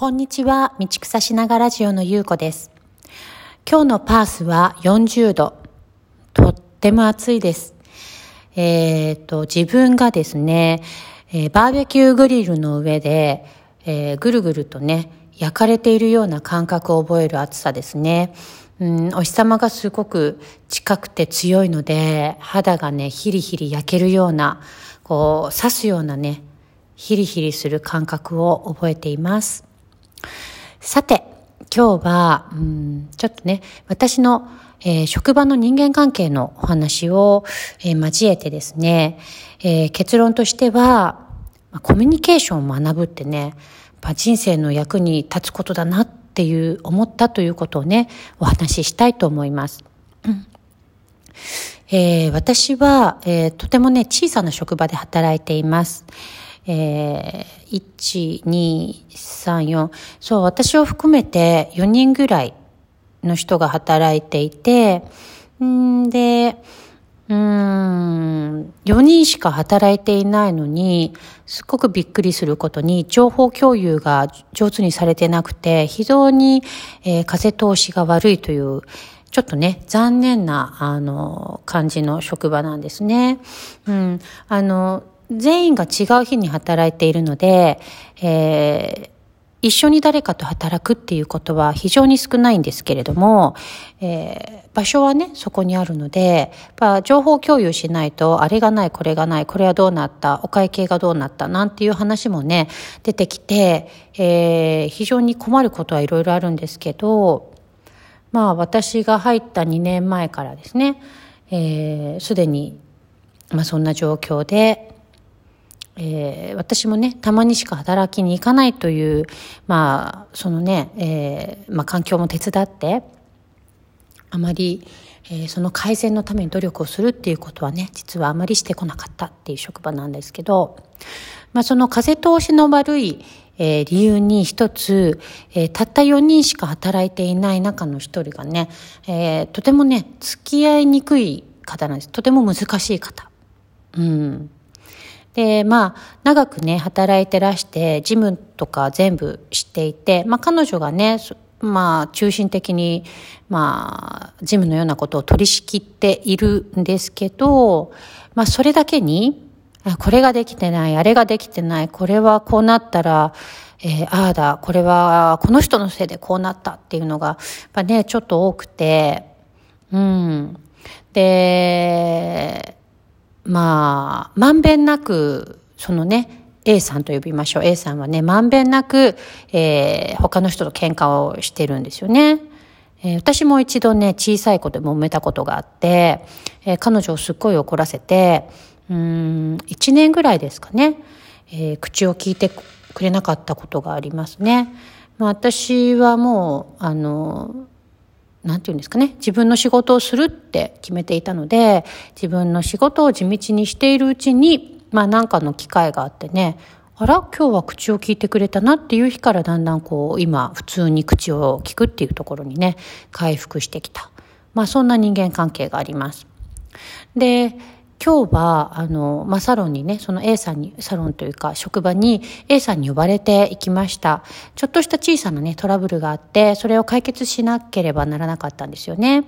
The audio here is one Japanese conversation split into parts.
こんにちは、道草しながラジオのゆうこです。今日のパースは40度。とっても暑いです。えっ、ー、と、自分がですね、えー、バーベキューグリルの上で、えー、ぐるぐるとね、焼かれているような感覚を覚える暑さですね。うん、お日様がすごく近くて強いので、肌がね、ヒリヒリ焼けるような、こう、刺すようなね、ヒリヒリする感覚を覚えています。さて、今日は、うん、ちょっとね、私の、えー、職場の人間関係のお話を、えー、交えてですね、えー、結論としては、コミュニケーションを学ぶってね、人生の役に立つことだなっていう思ったということをね、お話ししたいと思います。えー、私は、えー、とてもね、小さな職場で働いています。えー、1、2、3、4、そう、私を含めて4人ぐらいの人が働いていて、んで、うん、4人しか働いていないのに、すっごくびっくりすることに、情報共有が上手にされてなくて、非常に、えー、風通しが悪いという、ちょっとね、残念な、あの、感じの職場なんですね。うん。あの、全員が違う日に働いているので、えー、一緒に誰かと働くっていうことは非常に少ないんですけれども、えー、場所はね、そこにあるので、や情報共有しないと、あれがない、これがない、これはどうなった、お会計がどうなった、なんていう話もね、出てきて、えー、非常に困ることはいろいろあるんですけど、まあ私が入った2年前からですね、す、えー、で、に、まあそんな状況で、えー、私もね、たまにしか働きに行かないという、まあ、そのね、えー、まあ、環境も手伝って、あまり、えー、その改善のために努力をするっていうことはね、実はあまりしてこなかったっていう職場なんですけど、まあ、その風通しの悪い、えー、理由に一つ、えー、たった4人しか働いていない中の一人がね、えー、とてもね、付き合いにくい方なんです。とても難しい方。うん。で、まあ、長くね、働いてらして、事務とか全部知っていて、まあ、彼女がね、まあ、中心的に、まあ、事務のようなことを取り仕切っているんですけど、まあ、それだけに、これができてない、あれができてない、これはこうなったら、えー、ああだ、これはこの人のせいでこうなったっていうのが、やっぱね、ちょっと多くて、うん。で、まあ、まんべんなく、そのね、A さんと呼びましょう。A さんはね、まんべんなく、えー、他の人と喧嘩をしてるんですよね。えー、私も一度ね、小さい子で揉めたことがあって、えー、彼女をすっごい怒らせて、うん、1年ぐらいですかね、えー、口を聞いてくれなかったことがありますね。まあ、私はもう、あの、何て言うんですかね、自分の仕事をするって決めていたので、自分の仕事を地道にしているうちに、まあなんかの機会があってね、あら、今日は口を聞いてくれたなっていう日からだんだんこう、今普通に口を聞くっていうところにね、回復してきた。まあそんな人間関係があります。で、今日は、あの、まあ、サロンにね、その A さんに、サロンというか、職場に A さんに呼ばれていきました。ちょっとした小さなね、トラブルがあって、それを解決しなければならなかったんですよね。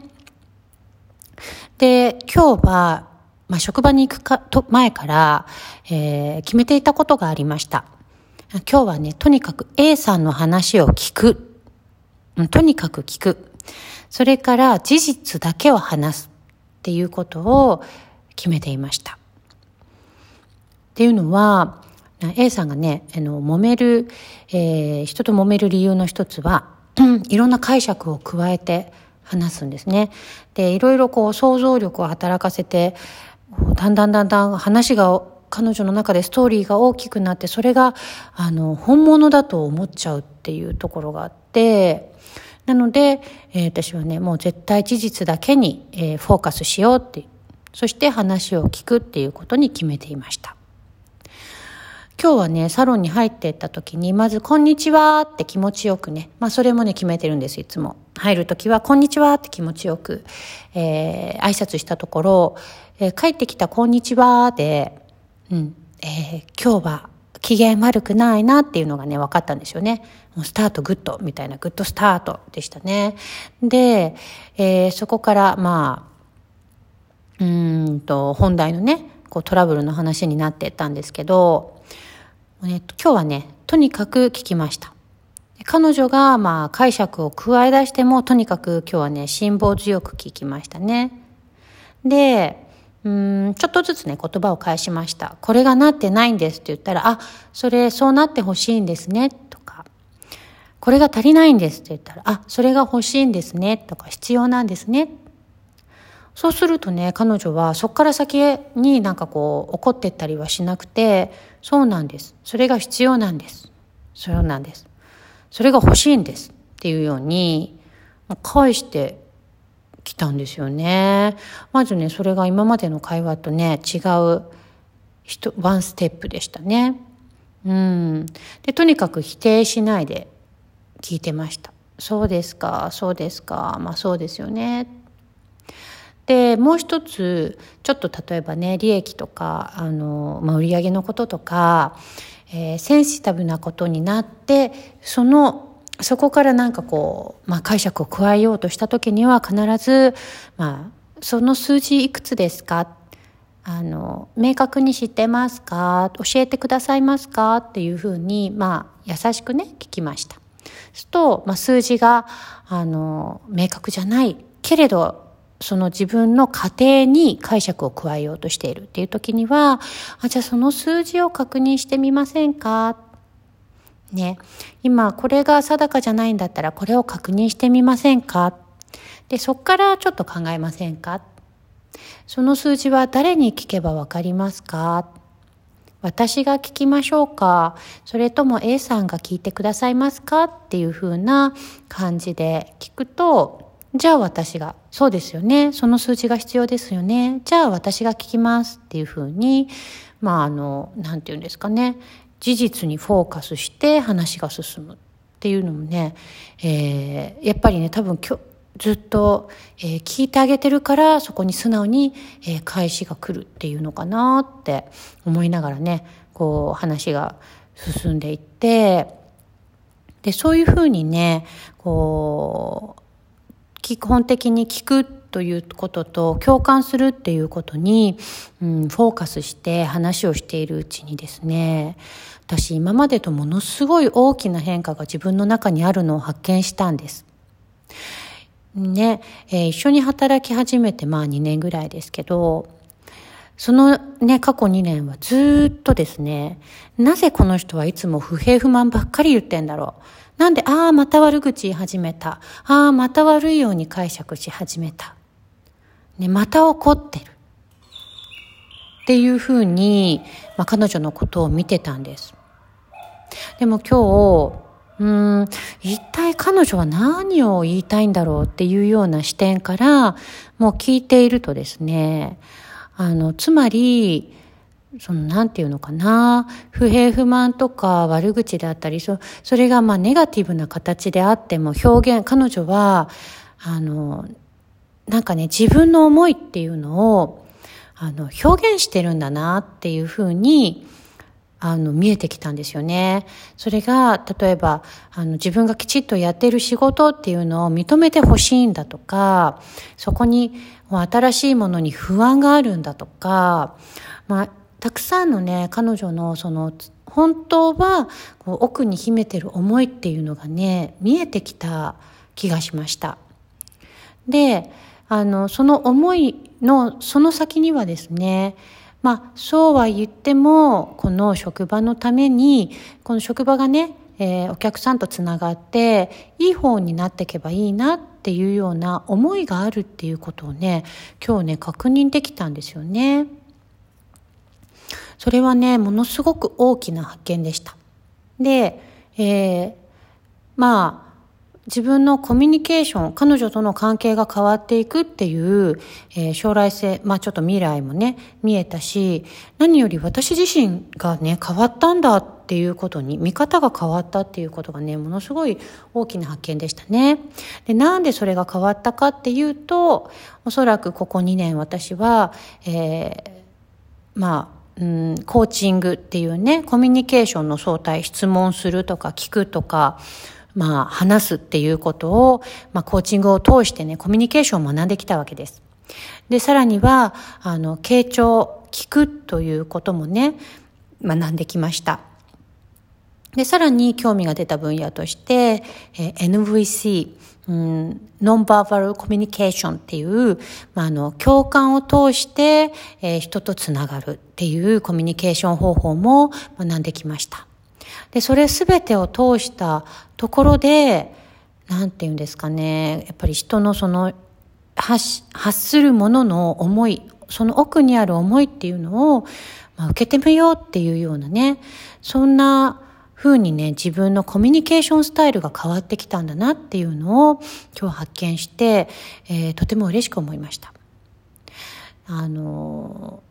で、今日は、まあ、職場に行くか、と、前から、えー、決めていたことがありました。今日はね、とにかく A さんの話を聞く。とにかく聞く。それから事実だけを話すっていうことを決めていました。っていうのは、A さんがね、あの、揉める、えー、人と揉める理由の一つは、いろんな解釈を加えて話すんですね。で、いろいろこう想像力を働かせて、だんだんだんだん話が彼女の中でストーリーが大きくなって、それが、あの、本物だと思っちゃうっていうところがあって、なので、えー、私はね、もう絶対事実だけに、えー、フォーカスしようってそして話を聞くっていうことに決めていました。今日はね、サロンに入っていった時に、まず、こんにちはって気持ちよくね、まあそれもね、決めてるんです、いつも。入る時は、こんにちはって気持ちよく、えー、挨拶したところ、えー、帰ってきたこんにちはで、うん、えー、今日は機嫌悪くないなっていうのがね、分かったんですよね。もうスタートグッドみたいな、グッドスタートでしたね。で、えー、そこから、まあ、うんと、本題のね、こうトラブルの話になってったんですけど、えっと、今日はね、とにかく聞きました。彼女がまあ解釈を加え出してもとにかく今日はね辛抱強く聞きましたね。で、うん、ちょっとずつね、言葉を返しました。これがなってないんですって言ったら、あ、それそうなってほしいんですね、とか、これが足りないんですって言ったら、あ、それが欲しいんですね、とか、必要なんですね。そうするとね、彼女はそこから先になんかこう、怒ってったりはしなくて、そうなんです。それが必要なんです。そうなんです。それが欲しいんです。っていうように、返して来たんですよね。まずね、それが今までの会話とね、違う、ワンステップでしたね。うん。で、とにかく否定しないで聞いてました。そうですか、そうですか、まあそうですよね。で、もう一つ、ちょっと例えばね、利益とか、あの、まあ売上のこととか、えー、センシティブなことになって、そのそこからなんかこう、まあ、解釈を加えようとした時には必ず、まあ、その数字いくつですか？あの、明確に知ってますか？教えてくださいますか？っていうふうに、まあ、優しくね、聞きました。すと、まあ、数字が、あの、明確じゃないけれど、その自分の過程に解釈を加えようとしているっていう時には、あ、じゃあその数字を確認してみませんか？ね、今これが定かじゃないんだったらこれを確認してみませんか？で、そっからちょっと考えませんか？その数字は誰に聞けばわかりますか？私が聞きましょうか？それとも A さんが聞いてくださいますか？っていう風な感じで聞くと、じゃあ私が、そうですよね。その数字が必要ですよね。じゃあ私が聞きますっていう風に、まああの、なんて言うんですかね。事実にフォーカスして話が進むっていうのもね、えー、やっぱりね多分今日ずっと、えー、聞いてあげてるからそこに素直に、えー、返しが来るっていうのかなって思いながらねこう話が進んでいってでそういうふうにねこう基本的に聞くということと共感するっていうことに、うん、フォーカスして話をしているうちにですね私今までとものすごい大きな変化が自分の中にあるのを発見したんです。ね、えー、一緒に働き始めてまあ2年ぐらいですけど、そのね、過去2年はずっとですね、なぜこの人はいつも不平不満ばっかり言ってんだろう。なんで、ああ、また悪口言い始めた。ああ、また悪いように解釈し始めた。ね、また怒ってる。っていうふうに、まあ、彼女のことを見てたんです。でも今日、うん、一体彼女は何を言いたいんだろうっていうような視点から、もう聞いているとですね、あの、つまり、その、なんていうのかな、不平不満とか悪口であったり、そそれがまあネガティブな形であっても表現、彼女は、あの、なんかね、自分の思いっていうのを、あの、表現してるんだなっていうふうに、あの、見えてきたんですよね。それが、例えば、あの、自分がきちっとやってる仕事っていうのを認めてほしいんだとか、そこに新しいものに不安があるんだとか、まあ、たくさんのね、彼女のその、本当はこう奥に秘めてる思いっていうのがね、見えてきた気がしました。で、あの、その思いのその先にはですね、まあ、そうは言っても、この職場のために、この職場がね、えー、お客さんとつながって、いい方になっていけばいいなっていうような思いがあるっていうことをね、今日ね、確認できたんですよね。それはね、ものすごく大きな発見でした。で、えー、まあ、自分のコミュニケーション、彼女との関係が変わっていくっていう、えー、将来性、まあちょっと未来もね、見えたし、何より私自身がね、変わったんだっていうことに、見方が変わったっていうことがね、ものすごい大きな発見でしたね。で、なんでそれが変わったかっていうと、おそらくここ2年私は、えー、まあ、うん、コーチングっていうね、コミュニケーションの相対、質問するとか聞くとか、まあ、話すっていうことを、まあ、コーチングを通してね、コミュニケーションを学んできたわけです。で、さらには、あの、傾聴、聞くということもね、学んできました。で、さらに興味が出た分野として、えー、NVC、うん、ノンバーバルコミュニケーションっていう、まあ、あの、共感を通して、えー、人とつながるっていうコミュニケーション方法も学んできました。で、それすべてを通したところで、なんて言うんですかね、やっぱり人のその発発するものの思い、その奥にある思いっていうのを、まあ、受けてみようっていうようなね、そんな風にね、自分のコミュニケーションスタイルが変わってきたんだなっていうのを今日発見して、えー、とても嬉しく思いました。あの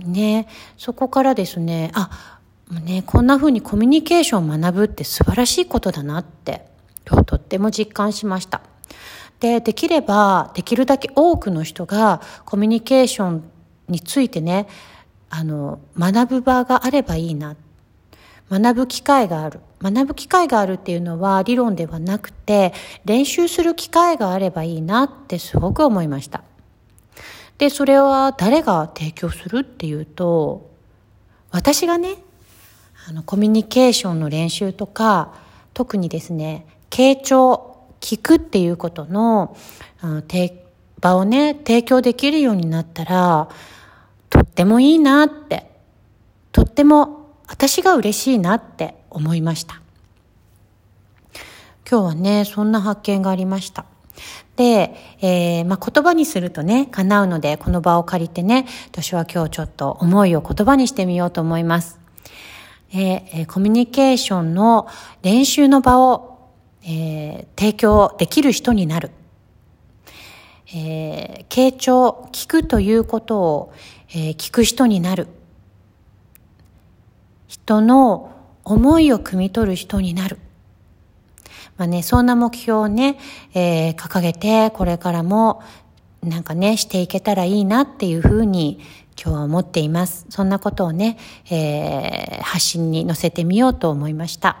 ー、ね、そこからですね、あ、ね、こんな風にコミュニケーションを学ぶって素晴らしいことだなって、今日とっても実感しました。で、できれば、できるだけ多くの人がコミュニケーションについてね、あの、学ぶ場があればいいなって。学ぶ機会がある。学ぶ機会があるっていうのは理論ではなくて、練習する機会があればいいなってすごく思いました。で、それは誰が提供するっていうと、私がね、あの、コミュニケーションの練習とか、特にですね、傾聴、聞くっていうことの、場をね、提供できるようになったら、とってもいいなって、とっても私が嬉しいなって思いました。今日はね、そんな発見がありました。で、えー、まあ、言葉にするとね、叶うので、この場を借りてね、私は今日ちょっと思いを言葉にしてみようと思います。えー、コミュニケーションの練習の場を、えー、提供できる人になる。えー、傾聴、聞くということを、えー、聞く人になる。人の思いを汲み取る人になる。まあね、そんな目標をね、えー、掲げて、これからも、なんかね、していけたらいいなっていうふうに、今日は思っています。そんなことをね、えー、発信に載せてみようと思いました、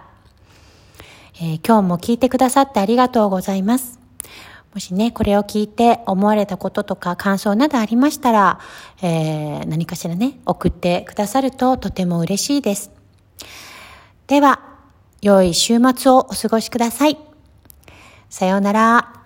えー、今日も聞いてくださってありがとうございます。もしね、これを聞いて思われたこととか感想などありましたら、えー、何かしらね、送ってくださるととても嬉しいです。では、良い週末をお過ごしください。さようなら。